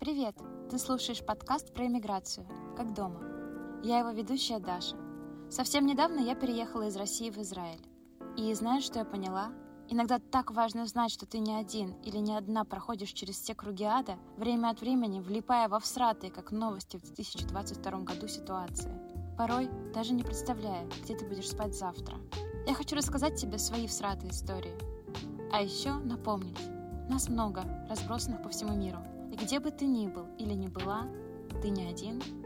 Привет! Ты слушаешь подкаст про иммиграцию «Как дома». Я его ведущая Даша. Совсем недавно я переехала из России в Израиль. И знаешь, что я поняла? Иногда так важно знать, что ты не один или не одна проходишь через все круги ада, время от времени влипая во всратые, как новости в 2022 году ситуации. Порой даже не представляя, где ты будешь спать завтра. Я хочу рассказать тебе свои всратые истории. А еще напомнить, нас много, разбросанных по всему миру – где бы ты ни был или ни была, ты не один не.